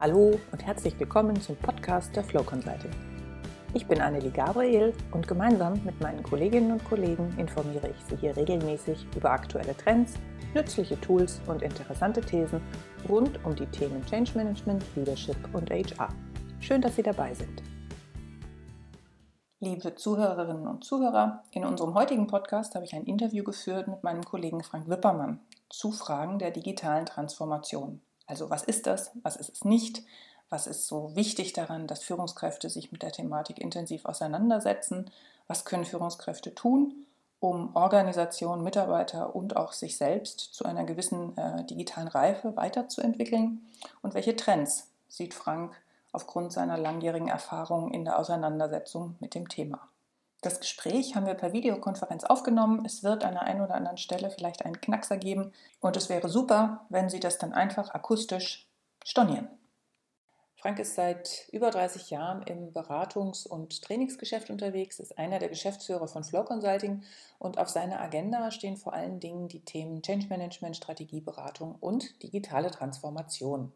Hallo und herzlich willkommen zum Podcast der Flow Consulting. Ich bin Annelie Gabriel und gemeinsam mit meinen Kolleginnen und Kollegen informiere ich Sie hier regelmäßig über aktuelle Trends, nützliche Tools und interessante Thesen rund um die Themen Change Management, Leadership und HR. Schön, dass Sie dabei sind. Liebe Zuhörerinnen und Zuhörer, in unserem heutigen Podcast habe ich ein Interview geführt mit meinem Kollegen Frank Wippermann zu Fragen der digitalen Transformation. Also was ist das, was ist es nicht, was ist so wichtig daran, dass Führungskräfte sich mit der Thematik intensiv auseinandersetzen, was können Führungskräfte tun, um Organisation, Mitarbeiter und auch sich selbst zu einer gewissen äh, digitalen Reife weiterzuentwickeln? Und welche Trends sieht Frank aufgrund seiner langjährigen Erfahrung in der Auseinandersetzung mit dem Thema. Das Gespräch haben wir per Videokonferenz aufgenommen. Es wird an der einen oder anderen Stelle vielleicht einen Knackser geben und es wäre super, wenn Sie das dann einfach akustisch stornieren. Frank ist seit über 30 Jahren im Beratungs- und Trainingsgeschäft unterwegs, ist einer der Geschäftsführer von Flow Consulting und auf seiner Agenda stehen vor allen Dingen die Themen Change Management, Strategieberatung und digitale Transformation.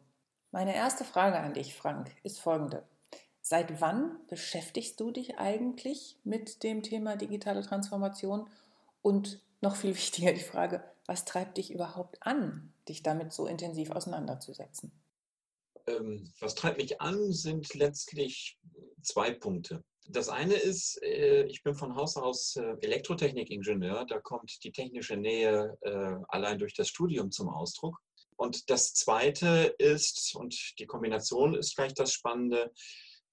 Meine erste Frage an dich, Frank, ist folgende. Seit wann beschäftigst du dich eigentlich mit dem Thema digitale Transformation? Und noch viel wichtiger die Frage, was treibt dich überhaupt an, dich damit so intensiv auseinanderzusetzen? Ähm, was treibt mich an, sind letztlich zwei Punkte. Das eine ist, äh, ich bin von Haus aus äh, Elektrotechnikingenieur. Da kommt die technische Nähe äh, allein durch das Studium zum Ausdruck. Und das Zweite ist, und die Kombination ist gleich das Spannende,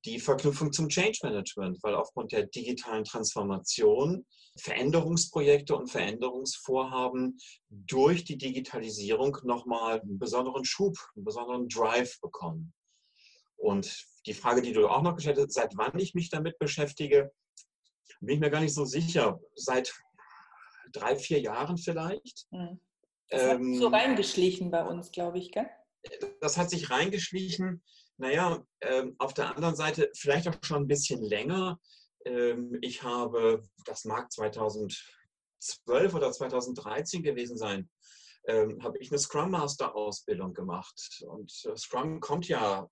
die Verknüpfung zum Change Management, weil aufgrund der digitalen Transformation Veränderungsprojekte und Veränderungsvorhaben durch die Digitalisierung nochmal einen besonderen Schub, einen besonderen Drive bekommen. Und die Frage, die du auch noch gestellt hast, seit wann ich mich damit beschäftige, bin ich mir gar nicht so sicher. Seit drei, vier Jahren vielleicht. Mhm. Das hat ähm, so reingeschlichen bei uns, glaube ich, gell? Das hat sich reingeschlichen. Naja, ähm, auf der anderen Seite vielleicht auch schon ein bisschen länger. Ähm, ich habe, das mag 2012 oder 2013 gewesen sein, ähm, habe ich eine Scrum Master Ausbildung gemacht. Und äh, Scrum kommt ja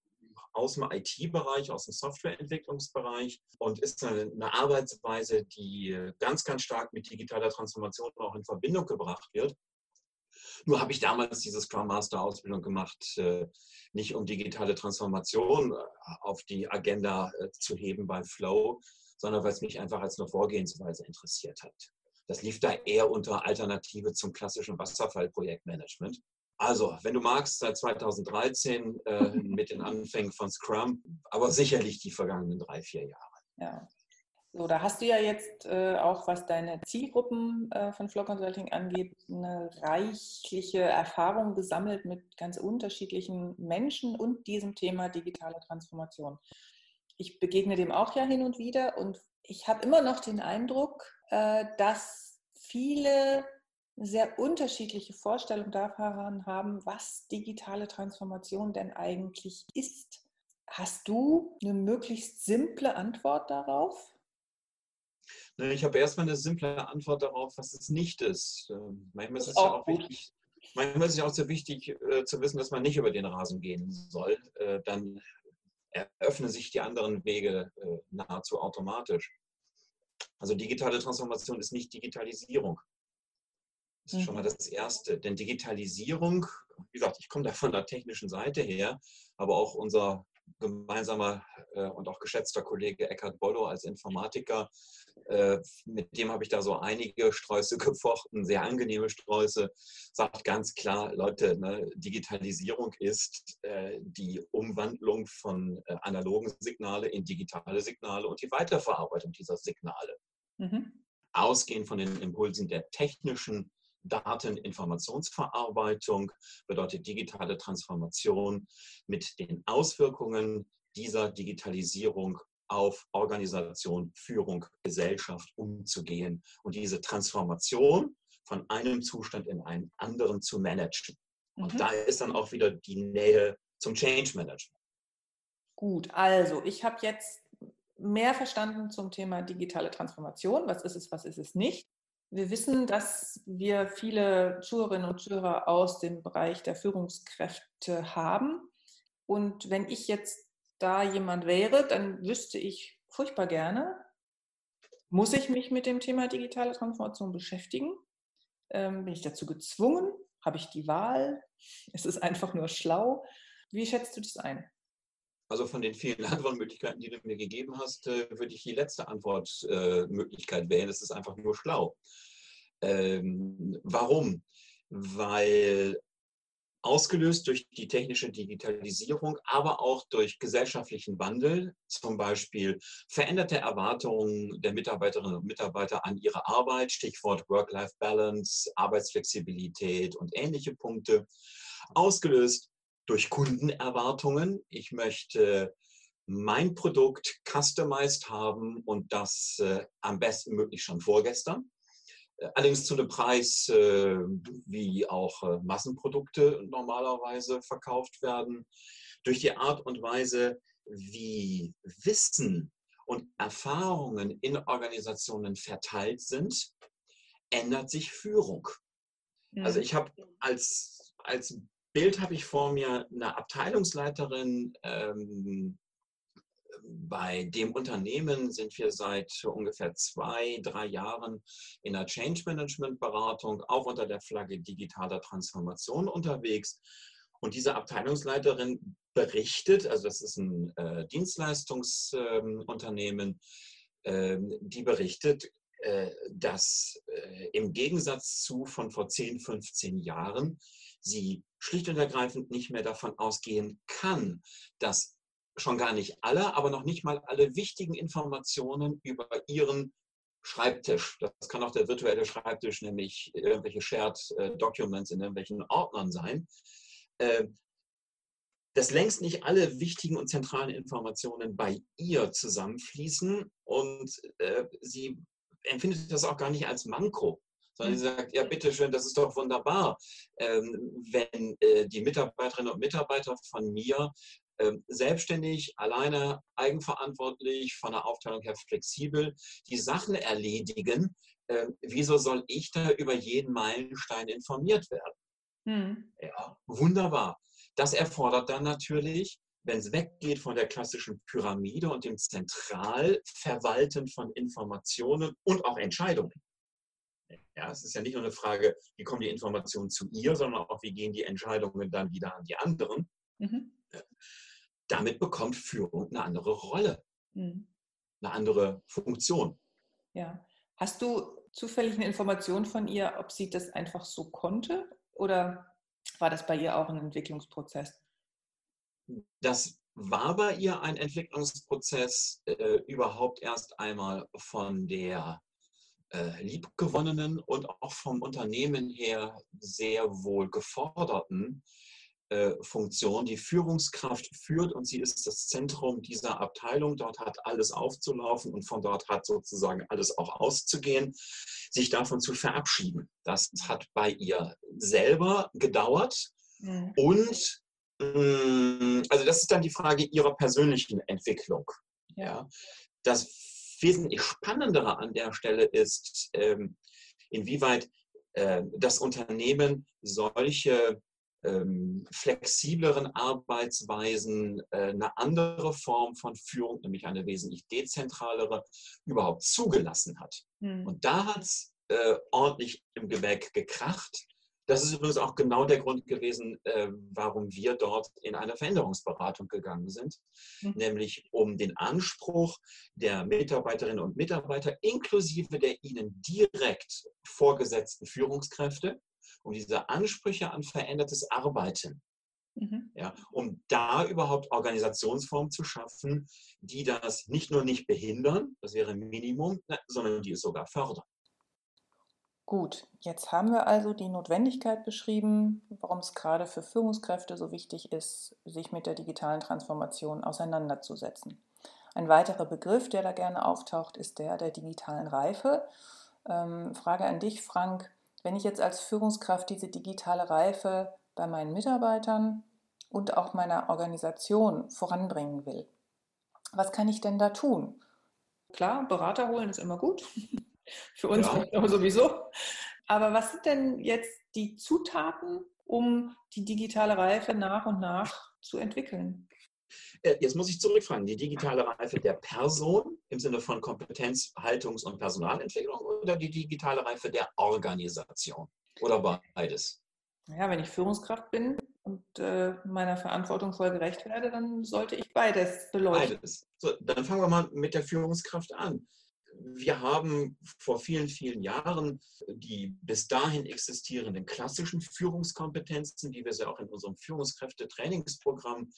aus dem IT-Bereich, aus dem Softwareentwicklungsbereich und ist eine, eine, Arbeitsweise, die ganz, ganz stark mit digitaler Transformation auch in Verbindung gebracht wird. Nur habe ich damals diese Scrum Master Ausbildung gemacht, äh, nicht um digitale Transformation äh, auf die Agenda äh, zu heben bei Flow, sondern weil es mich einfach als eine Vorgehensweise interessiert hat. Das lief da eher unter Alternative zum klassischen Wasserfallprojektmanagement. Also, wenn du magst, seit 2013 äh, mit den Anfängen von Scrum, aber sicherlich die vergangenen drei, vier Jahre. Ja, so, da hast du ja jetzt äh, auch, was deine Zielgruppen äh, von Flow Consulting angeht, eine reichliche Erfahrung gesammelt mit ganz unterschiedlichen Menschen und diesem Thema digitale Transformation. Ich begegne dem auch ja hin und wieder und ich habe immer noch den Eindruck, äh, dass viele sehr unterschiedliche Vorstellungen davon haben, was digitale Transformation denn eigentlich ist. Hast du eine möglichst simple Antwort darauf? Ne, ich habe erstmal eine simple Antwort darauf, was es nicht ist. Ähm, manchmal ist es ja auch wichtig, manchmal ist es auch sehr wichtig äh, zu wissen, dass man nicht über den Rasen gehen soll. Äh, dann eröffnen sich die anderen Wege äh, nahezu automatisch. Also digitale Transformation ist nicht Digitalisierung. Das ist schon mal mhm. das Erste. Denn Digitalisierung, wie gesagt, ich komme da von der technischen Seite her, aber auch unser gemeinsamer äh, und auch geschätzter Kollege Eckhard Bollo als Informatiker. Äh, mit dem habe ich da so einige Sträuße gefochten, sehr angenehme Sträuße. Sagt ganz klar, Leute, ne, Digitalisierung ist äh, die Umwandlung von äh, analogen Signale in digitale Signale und die Weiterverarbeitung dieser Signale. Mhm. Ausgehend von den Impulsen der technischen Dateninformationsverarbeitung bedeutet digitale Transformation mit den Auswirkungen dieser Digitalisierung auf Organisation, Führung, Gesellschaft umzugehen und diese Transformation von einem Zustand in einen anderen zu managen. Und mhm. da ist dann auch wieder die Nähe zum Change Management. Gut, also ich habe jetzt mehr verstanden zum Thema digitale Transformation. Was ist es, was ist es nicht? Wir wissen, dass wir viele Zuhörerinnen und Zuhörer aus dem Bereich der Führungskräfte haben. Und wenn ich jetzt da jemand wäre, dann wüsste ich furchtbar gerne, muss ich mich mit dem Thema digitale Transformation beschäftigen? Ähm, bin ich dazu gezwungen? Habe ich die Wahl? Ist es einfach nur schlau? Wie schätzt du das ein? Also von den vielen Antwortmöglichkeiten, die du mir gegeben hast, äh, würde ich die letzte Antwortmöglichkeit äh, wählen. Es ist einfach nur schlau. Ähm, warum? Weil ausgelöst durch die technische Digitalisierung, aber auch durch gesellschaftlichen Wandel, zum Beispiel veränderte Erwartungen der Mitarbeiterinnen und Mitarbeiter an ihre Arbeit, Stichwort Work-Life-Balance, Arbeitsflexibilität und ähnliche Punkte, ausgelöst durch Kundenerwartungen. Ich möchte mein Produkt customized haben und das äh, am besten möglich schon vorgestern. Äh, allerdings zu einem Preis, äh, wie auch äh, Massenprodukte normalerweise verkauft werden. Durch die Art und Weise, wie Wissen und Erfahrungen in Organisationen verteilt sind, ändert sich Führung. Also mhm. ich habe als, als Bild habe ich vor mir eine Abteilungsleiterin. Ähm, bei dem Unternehmen sind wir seit ungefähr zwei, drei Jahren in der Change Management Beratung, auch unter der Flagge digitaler Transformation unterwegs. Und diese Abteilungsleiterin berichtet, also das ist ein äh, Dienstleistungsunternehmen, äh, die berichtet, dass äh, im Gegensatz zu von vor 10, 15 Jahren sie schlicht und ergreifend nicht mehr davon ausgehen kann, dass schon gar nicht alle, aber noch nicht mal alle wichtigen Informationen über ihren Schreibtisch, das kann auch der virtuelle Schreibtisch, nämlich irgendwelche Shared äh, Documents in irgendwelchen Ordnern sein, äh, dass längst nicht alle wichtigen und zentralen Informationen bei ihr zusammenfließen und äh, sie empfindet das auch gar nicht als Manko, sondern sie mhm. sagt, ja, bitteschön, das ist doch wunderbar, ähm, wenn äh, die Mitarbeiterinnen und Mitarbeiter von mir ähm, selbstständig, alleine, eigenverantwortlich, von der Aufteilung her flexibel die Sachen erledigen. Ähm, wieso soll ich da über jeden Meilenstein informiert werden? Hm. Ja, wunderbar. Das erfordert dann natürlich, wenn es weggeht von der klassischen Pyramide und dem Zentralverwalten von Informationen und auch Entscheidungen, ja, es ist ja nicht nur eine Frage, wie kommen die Informationen zu ihr, sondern auch, wie gehen die Entscheidungen dann wieder an die anderen. Mhm. Damit bekommt Führung eine andere Rolle, mhm. eine andere Funktion. Ja. Hast du zufällig eine Information von ihr, ob sie das einfach so konnte oder war das bei ihr auch ein Entwicklungsprozess? Das war bei ihr ein Entwicklungsprozess äh, überhaupt erst einmal von der äh, liebgewonnenen und auch vom Unternehmen her sehr wohl geforderten äh, Funktion. Die Führungskraft führt und sie ist das Zentrum dieser Abteilung. Dort hat alles aufzulaufen und von dort hat sozusagen alles auch auszugehen, sich davon zu verabschieden. Das hat bei ihr selber gedauert mhm. und also das ist dann die Frage ihrer persönlichen Entwicklung. Ja. Das wesentlich Spannendere an der Stelle ist, ähm, inwieweit äh, das Unternehmen solche ähm, flexibleren Arbeitsweisen, äh, eine andere Form von Führung, nämlich eine wesentlich dezentralere, überhaupt zugelassen hat. Mhm. Und da hat es äh, ordentlich im Gepäck gekracht. Das ist übrigens auch genau der Grund gewesen, äh, warum wir dort in eine Veränderungsberatung gegangen sind, mhm. nämlich um den Anspruch der Mitarbeiterinnen und Mitarbeiter inklusive der ihnen direkt vorgesetzten Führungskräfte, um diese Ansprüche an verändertes Arbeiten, mhm. ja, um da überhaupt Organisationsformen zu schaffen, die das nicht nur nicht behindern, das wäre ein Minimum, sondern die es sogar fördern. Gut, jetzt haben wir also die Notwendigkeit beschrieben, warum es gerade für Führungskräfte so wichtig ist, sich mit der digitalen Transformation auseinanderzusetzen. Ein weiterer Begriff, der da gerne auftaucht, ist der der digitalen Reife. Ähm, Frage an dich, Frank. Wenn ich jetzt als Führungskraft diese digitale Reife bei meinen Mitarbeitern und auch meiner Organisation voranbringen will, was kann ich denn da tun? Klar, Berater holen ist immer gut. Für uns ja. sowieso. Aber was sind denn jetzt die Zutaten um die digitale Reife nach und nach zu entwickeln? Äh, jetzt muss ich zurückfragen, die digitale Reife der Person im Sinne von Kompetenz, Haltungs- und Personalentwicklung oder die digitale Reife der Organisation? Oder beides? Ja, wenn ich Führungskraft bin und äh, meiner Verantwortung voll gerecht werde, dann sollte ich beides beleuchten. Beides. So, dann fangen wir mal mit der Führungskraft an wir haben vor vielen, vielen Jahren die bis dahin existierenden klassischen Führungskompetenzen, wie wir sie auch in unserem Führungskräfte-Trainingsprogramm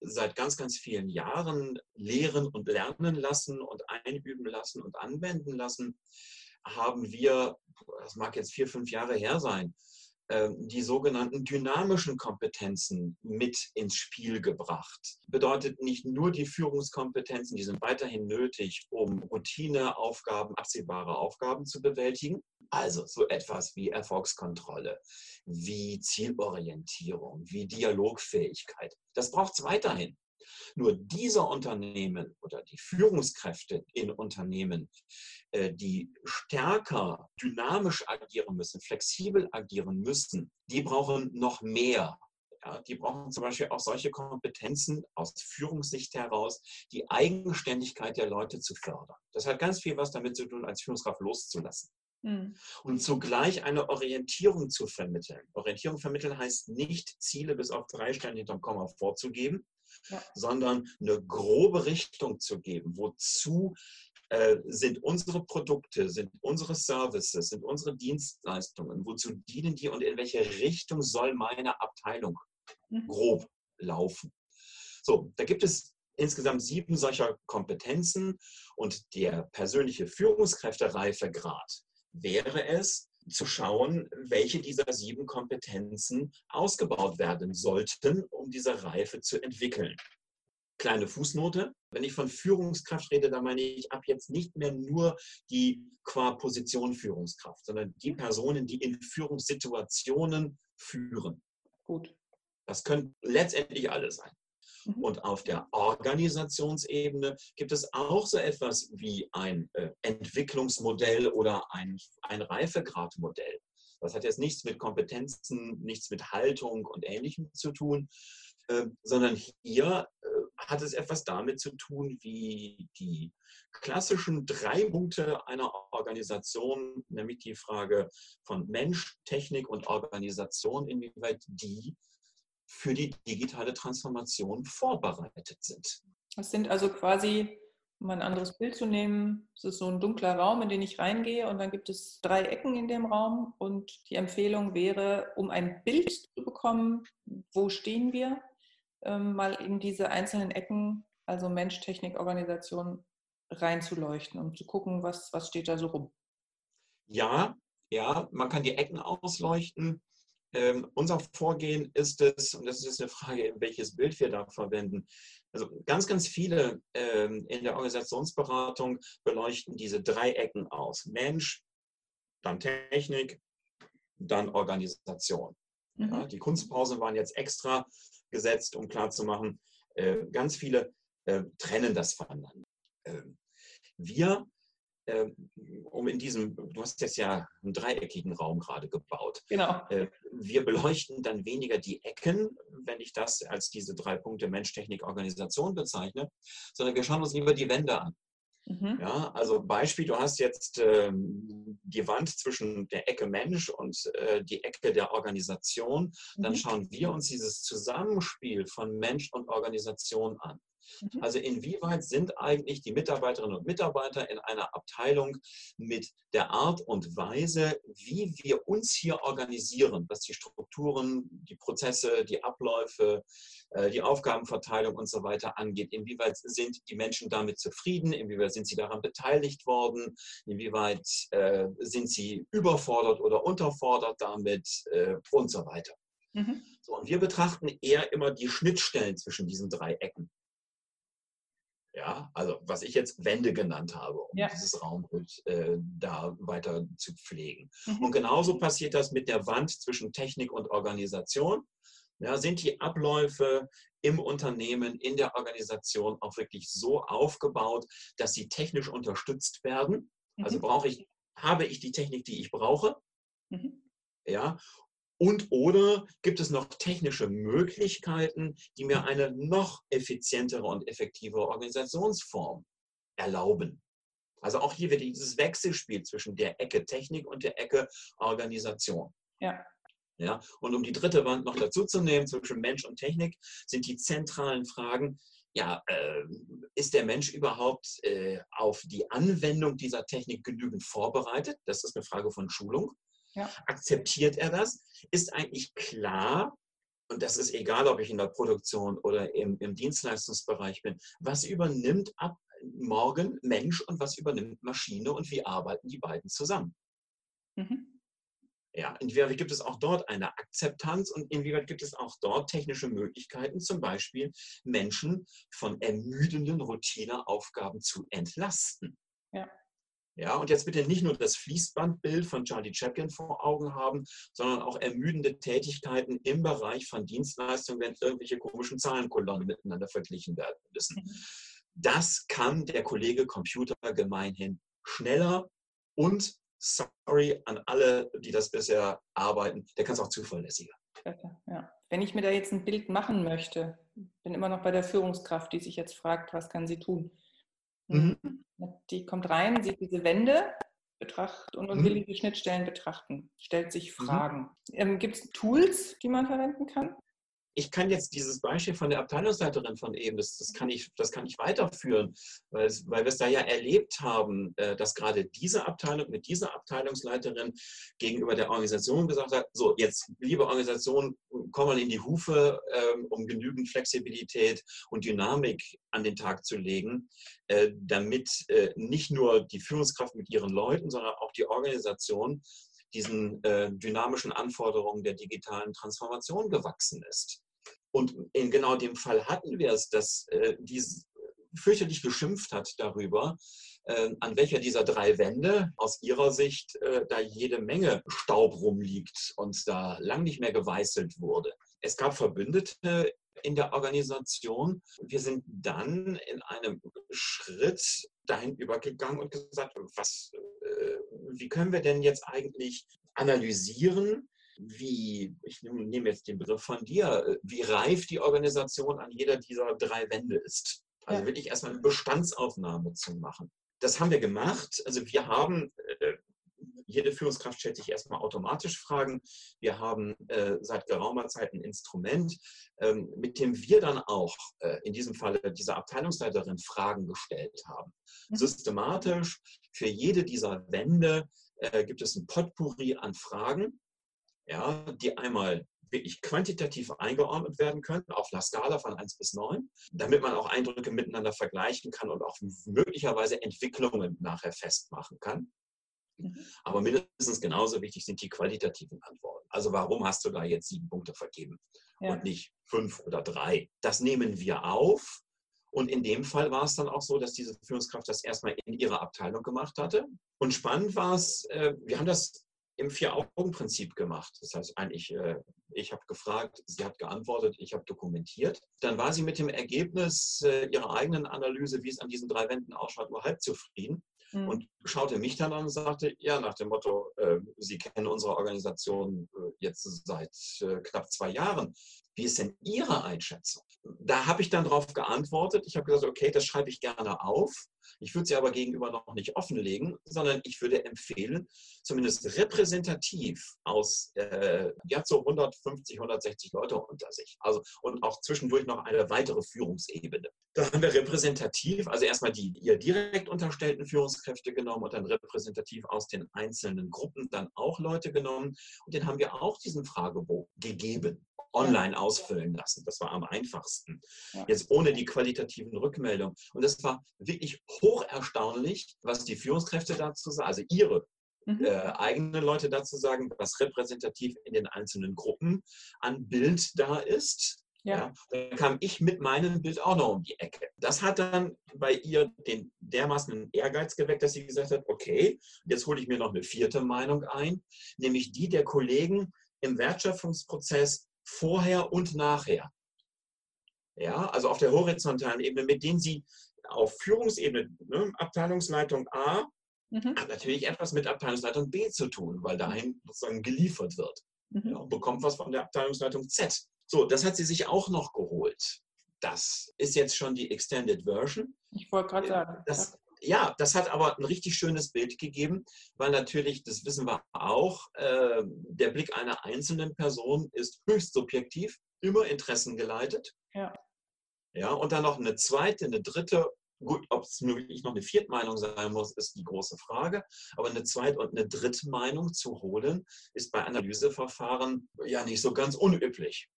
seit ganz, ganz vielen Jahren lehren und lernen lassen und einüben lassen und anwenden lassen, haben wir, das mag jetzt vier, fünf Jahre her sein, die sogenannten dynamischen Kompetenzen mit ins Spiel gebracht. Bedeutet nicht nur die Führungskompetenzen, die sind weiterhin nötig, um Routineaufgaben, absehbare Aufgaben zu bewältigen. Also so etwas wie Erfolgskontrolle, wie Zielorientierung, wie Dialogfähigkeit. Das braucht es weiterhin. Nur diese Unternehmen oder die Führungskräfte in Unternehmen, äh, die stärker dynamisch agieren müssen, flexibel agieren müssen, die brauchen noch mehr. Ja, die brauchen zum Beispiel auch solche Kompetenzen aus Führungssicht heraus, die Eigenständigkeit der Leute zu fördern. Das hat ganz viel was damit zu tun, als Führungskraft loszulassen. Hm. Und zugleich eine Orientierung zu vermitteln. Orientierung vermitteln heißt nicht, Ziele bis auf drei Stellen hinterm Komma vorzugeben, ja. sondern eine grobe Richtung zu geben. Wozu äh, sind unsere Produkte, sind unsere Services, sind unsere Dienstleistungen, wozu dienen die und in welche Richtung soll meine Abteilung mhm. grob laufen? So, da gibt es insgesamt sieben solcher Kompetenzen und der persönliche Führungskräftereifegrad wäre es, zu schauen, welche dieser sieben Kompetenzen ausgebaut werden sollten, um diese Reife zu entwickeln. Kleine Fußnote. Wenn ich von Führungskraft rede, dann meine ich ab jetzt nicht mehr nur die qua Position Führungskraft, sondern die Personen, die in Führungssituationen führen. Gut. Das können letztendlich alle sein. Und auf der Organisationsebene gibt es auch so etwas wie ein äh, Entwicklungsmodell oder ein, ein Reifegradmodell. Das hat jetzt nichts mit Kompetenzen, nichts mit Haltung und Ähnlichem zu tun, äh, sondern hier äh, hat es etwas damit zu tun, wie die klassischen drei Punkte einer Organisation, nämlich die Frage von Mensch, Technik und Organisation, inwieweit die für die digitale Transformation vorbereitet sind. Das sind also quasi, um ein anderes Bild zu nehmen, es ist so ein dunkler Raum, in den ich reingehe und dann gibt es drei Ecken in dem Raum und die Empfehlung wäre, um ein Bild zu bekommen, wo stehen wir, ähm, mal in diese einzelnen Ecken, also Mensch, Technik, Organisation, reinzuleuchten, um zu gucken, was, was steht da so rum. Ja, ja, man kann die Ecken ausleuchten. Ähm, unser Vorgehen ist es, und das ist jetzt eine Frage, welches Bild wir da verwenden. Also ganz, ganz viele ähm, in der Organisationsberatung beleuchten diese drei Ecken aus. Mensch, dann Technik, dann Organisation. Mhm. Ja, die Kunstpausen waren jetzt extra gesetzt, um klarzumachen, äh, ganz viele äh, trennen das voneinander. Äh, wir um in diesem, du hast jetzt ja einen dreieckigen Raum gerade gebaut. Genau. Äh, wir beleuchten dann weniger die Ecken, wenn ich das als diese drei Punkte Mensch, Technik, Organisation bezeichne, sondern wir schauen uns lieber die Wände an. Mhm. Ja, also Beispiel, du hast jetzt ähm, die Wand zwischen der Ecke Mensch und äh, die Ecke der Organisation. Dann mhm. schauen wir uns dieses Zusammenspiel von Mensch und Organisation an. Mhm. Also inwieweit sind eigentlich die Mitarbeiterinnen und Mitarbeiter in einer Abteilung mit der Art und Weise, wie wir uns hier organisieren, was die Strukturen, die Prozesse, die Abläufe, äh, die Aufgabenverteilung und so weiter angeht. Inwieweit sind die Menschen damit zufrieden? Inwieweit sind sie daran beteiligt worden? Inwieweit äh, sind sie überfordert oder unterfordert damit äh, und so weiter? Mhm. So, und wir betrachten eher immer die Schnittstellen zwischen diesen drei Ecken. Ja, also was ich jetzt Wände genannt habe, um ja. dieses Raumbild äh, da weiter zu pflegen. Mhm. Und genauso passiert das mit der Wand zwischen Technik und Organisation. Ja, sind die Abläufe im Unternehmen, in der Organisation auch wirklich so aufgebaut, dass sie technisch unterstützt werden? Also mhm. Brauche ich, habe ich die Technik, die ich brauche? Mhm. Ja, Und oder gibt es noch technische Möglichkeiten, die mir eine noch effizientere und effektivere Organisationsform erlauben? Also auch hier wird dieses Wechselspiel zwischen der Ecke Technik und der Ecke Organisation. Ja. Ja, und um die dritte Wand noch dazu zu nehmen, zwischen Mensch und Technik, sind die zentralen Fragen, ja, äh, ist der Mensch überhaupt äh, auf die Anwendung dieser Technik genügend vorbereitet? Das ist eine Frage von Schulung. Ja. Akzeptiert er das? Ist eigentlich klar, und das ist egal, ob ich in der Produktion oder im, im Dienstleistungsbereich bin, was übernimmt ab morgen Mensch und was übernimmt Maschine und wie arbeiten die beiden zusammen? Mhm. Ja, inwieweit gibt es auch dort eine Akzeptanz und inwieweit gibt es auch dort technische Möglichkeiten, zum Beispiel Menschen von ermüdenden Routineaufgaben zu entlasten? Ja. Ja, und jetzt bitte nicht nur das Fließbandbild von Charlie Chaplin vor Augen haben, sondern auch ermüdende Tätigkeiten im Bereich von Dienstleistungen, wenn irgendwelche komischen Zahlenkolonnen miteinander verglichen werden müssen. Mhm. Das kann der Kollege Computer gemeinhin schneller und sorry an alle, die das bisher arbeiten, der kann es auch zuverlässiger. Ja. Wenn ich mir da jetzt ein Bild machen möchte, bin immer noch bei der Führungskraft, die sich jetzt fragt, was kann sie tun? Mhm. Die kommt rein, sieht diese Wände betrachtet und, und mhm. will die Schnittstellen betrachten, stellt sich mhm. Fragen. Mhm. Ähm, Gibt es Tools, die man verwenden kann? Ich kann jetzt dieses Beispiel von der Abteilungsleiterin von eben, das, das, kann, ich, das kann ich weiterführen, weil, weil wir es da ja erlebt haben, äh, dass gerade diese Abteilung mit dieser Abteilungsleiterin gegenüber der Organisation gesagt hat, so jetzt, liebe Organisation, komm mal in die Hufe, ähm, um genügend Flexibilität und Dynamik an den Tag zu legen, äh, damit äh, nicht nur die Führungskraft mit ihren Leuten, sondern auch die Organisation diesen dynamischen Anforderungen der digitalen Transformation gewachsen ist. Und in genau dem Fall hatten wir es, dass äh, die fürchterlich geschimpft hat darüber, äh, an welcher dieser drei Wände aus ihrer Sicht äh, da jede Menge Staub rumliegt und da lang nicht mehr geweißelt wurde. Es gab Verbündete in der Organisation. Wir sind dann in einem Schritt dahin übergegangen und gesagt, was, äh, wie können wir denn jetzt eigentlich analysieren, wie, ich nehme jetzt den Begriff von dir, äh, wie reif die Organisation an jeder dieser drei Wände ist. Also wirklich erstmal eine Bestandsaufnahme zu machen. Das haben wir gemacht. Also wir haben, äh, jede Führungskraft stellt sich erstmal automatisch Fragen. Wir haben äh, seit geraumer Zeit ein Instrument, ähm, mit dem wir dann auch äh, in diesem Fall dieser Abteilungsleiterin Fragen gestellt haben. Mhm. Systematisch für jede dieser Wände äh, gibt es ein Potpourri an Fragen ja, die einmal wirklich quantitativ eingeordnet werden können auf einer Skala von 1 bis 9, damit man auch Eindrücke miteinander vergleichen kann und auch möglicherweise Entwicklungen nachher festmachen kann. Mhm. Aber mindestens genauso wichtig sind die qualitativen Antworten. Also warum hast du da jetzt sieben Punkte vergeben ja. und nicht fünf oder drei? Das nehmen wir auf. Und in dem Fall war es dann auch so, dass diese Führungskraft das erstmal in ihrer Abteilung gemacht hatte. Und spannend war es, äh, wir haben das im Vier-Augen-Prinzip gemacht. Das heißt eigentlich, äh, ich habe gefragt, sie hat geantwortet, ich habe dokumentiert. Dann war sie mit dem Ergebnis äh, ihrer eigenen Analyse, wie es an diesen drei Wänden ausschaut, nur halb zufrieden mhm. und schaute mich dann an und sagte, ja, nach dem Motto, äh, Sie kennen unsere Organisation jetzt seit knapp zwei Jahren. Wie ist denn Ihre Einschätzung? Da habe ich dann darauf geantwortet. Ich habe gesagt, okay, das schreibe ich gerne auf. Ich würde sie aber gegenüber noch nicht offenlegen, sondern ich würde empfehlen, zumindest repräsentativ aus, äh, hat so 150, 160 Leute unter sich. Also und auch zwischendurch noch eine weitere Führungsebene. Da haben wir repräsentativ, also erstmal die ihr direkt unterstellten Führungskräfte genommen und dann repräsentativ aus den einzelnen Gruppen dann auch Leute genommen. Und den haben wir auch diesen Fragebogen gegeben online ausfüllen lassen. Das war am einfachsten. Jetzt ohne die qualitativen Rückmeldungen. Und das war wirklich hoch erstaunlich, was die Führungskräfte dazu sagen, also ihre mhm. äh, eigenen Leute dazu sagen, was repräsentativ in den einzelnen Gruppen an Bild da ist. Ja. ja. Dann kam ich mit meinem Bild auch noch um die Ecke. Das hat dann bei ihr den dermaßen Ehrgeiz geweckt, dass sie gesagt hat, okay, jetzt hole ich mir noch eine vierte Meinung ein, nämlich die der Kollegen im Wertschöpfungsprozess vorher und nachher. Ja, also auf der horizontalen Ebene, mit denen Sie auf Führungsebene, ne, Abteilungsleitung A, mhm. hat natürlich etwas mit Abteilungsleitung B zu tun, weil dahin sozusagen geliefert wird. mhm. ja, und bekommt was von der Abteilungsleitung Z. So, das hat sie sich auch noch geholt. Das ist jetzt schon die Extended Version. Ich wollte gerade sagen. Das, ja, das hat aber ein richtig schönes Bild gegeben, weil natürlich, das wissen wir auch, äh, der Blick einer einzelnen Person ist höchst subjektiv, immer interessengeleitet. Ja. Ja, und dann noch eine zweite, eine dritte, gut, ob es möglich noch eine vierte Meinung sein muss, ist die große Frage. Aber eine zweite und eine dritte Meinung zu holen, ist bei Analyseverfahren ja nicht so ganz unüblich.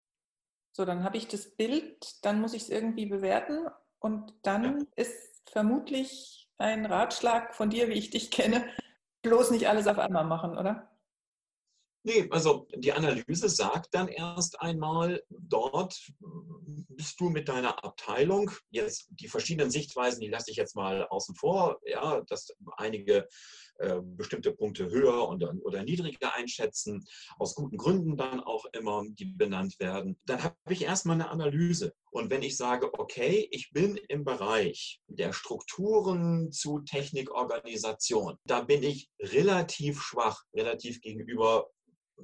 So, dann habe ich das Bild, dann muss ich es irgendwie bewerten und dann ist vermutlich ein Ratschlag von dir, wie ich dich kenne, bloß nicht alles auf einmal machen, oder? Nee, also die Analyse sagt dann erst einmal, dort bist du mit deiner Abteilung, jetzt die verschiedenen Sichtweisen, die lasse ich jetzt mal außen vor, ja, dass einige äh, bestimmte Punkte höher oder, oder niedriger einschätzen, aus guten Gründen dann auch immer, die benannt werden. Dann habe ich erstmal eine Analyse. Und wenn ich sage, okay, ich bin im Bereich der Strukturen zu Technikorganisation, da bin ich relativ schwach, relativ gegenüber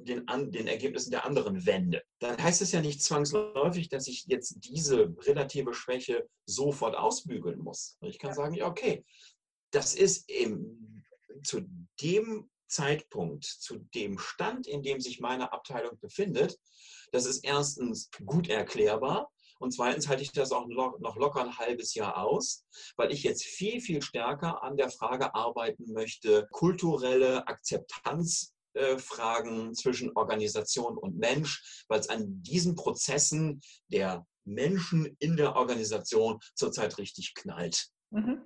den, an, den Ergebnissen der anderen wende, dann heißt es ja nicht zwangsläufig, dass ich jetzt diese relative Schwäche sofort ausbügeln muss. Ich kann sagen, ja, okay, das ist im, zu dem Zeitpunkt, zu dem Stand, in dem sich meine Abteilung befindet, das ist erstens gut erklärbar. Und zweitens halte ich das auch noch locker ein halbes Jahr aus, weil ich jetzt viel, viel stärker an der Frage arbeiten möchte, kulturelle Akzeptanz Fragen zwischen Organisation und Mensch, weil es an diesen Prozessen der Menschen in der Organisation zurzeit richtig knallt. Mhm.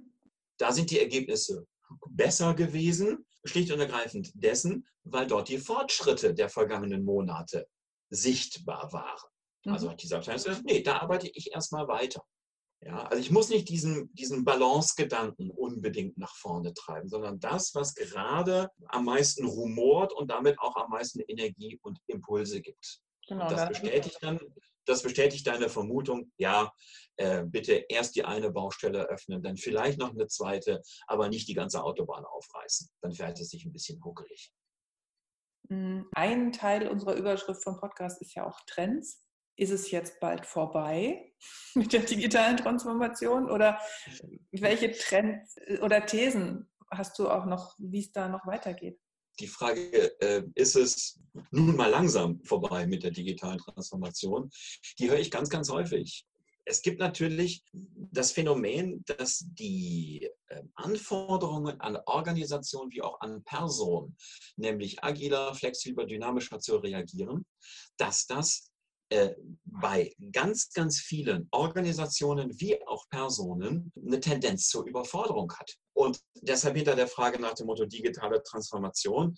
Da sind die Ergebnisse besser gewesen, schlicht und ergreifend dessen, weil dort die Fortschritte der vergangenen Monate sichtbar waren. Also mhm. Also hat dieser Abteilung gesagt, nee, da arbeite ich erstmal weiter. Ja, also ich muss nicht diesen, diesen Balance-Gedanken unbedingt nach vorne treiben, sondern das, was gerade am meisten rumort und damit auch am meisten Energie und Impulse gibt. Genau, das, bestätigt dann, das bestätigt deine Vermutung, ja, äh, bitte erst die eine Baustelle öffnen, dann vielleicht noch eine zweite, aber nicht die ganze Autobahn aufreißen. Dann fährt es sich ein bisschen huckelig. Hm, ein Teil unserer Überschrift vom Podcast ist ja auch Trends ist es jetzt bald vorbei mit der digitalen Transformation oder welche Trends oder Thesen hast du auch noch, wie es da noch weitergeht? Die Frage, äh, ist es nun mal langsam vorbei mit der digitalen Transformation? Die höre ich ganz, ganz häufig. Es gibt natürlich das Phänomen, dass die ähm, Anforderungen an Organisationen wie auch an Personen, nämlich agiler, flexibler, dynamischer zu reagieren, dass das äh, bei ganz, ganz vielen Organisationen wie auch Personen eine Tendenz zur Überforderung hat. Und deshalb hinter der Frage nach dem Motto digitale Transformation,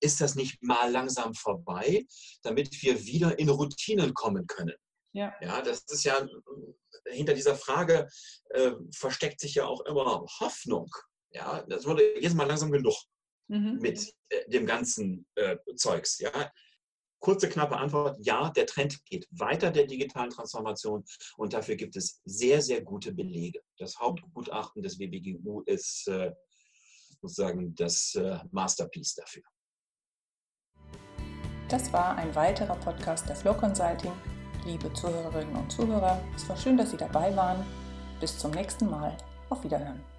ist das nicht mal langsam vorbei, damit wir wieder in Routinen kommen können? Ja. ja, das ist ja, hinter dieser Frage äh, versteckt sich ja auch immer Hoffnung. Ja, das wurde jetzt mal langsam genug mhm. mit äh, dem ganzen äh, Zeugs. Ja, Kurze, knappe Antwort, ja, der Trend geht weiter der digitalen Transformation und dafür gibt es sehr, sehr gute Belege. Das Hauptgutachten des WBGU ist äh, sozusagen das äh, Masterpiece dafür. Das war ein weiterer Podcast der Flow Consulting. Liebe Zuhörerinnen und Zuhörer, es war schön, dass Sie dabei waren. Bis zum nächsten Mal. Auf Wiederhören.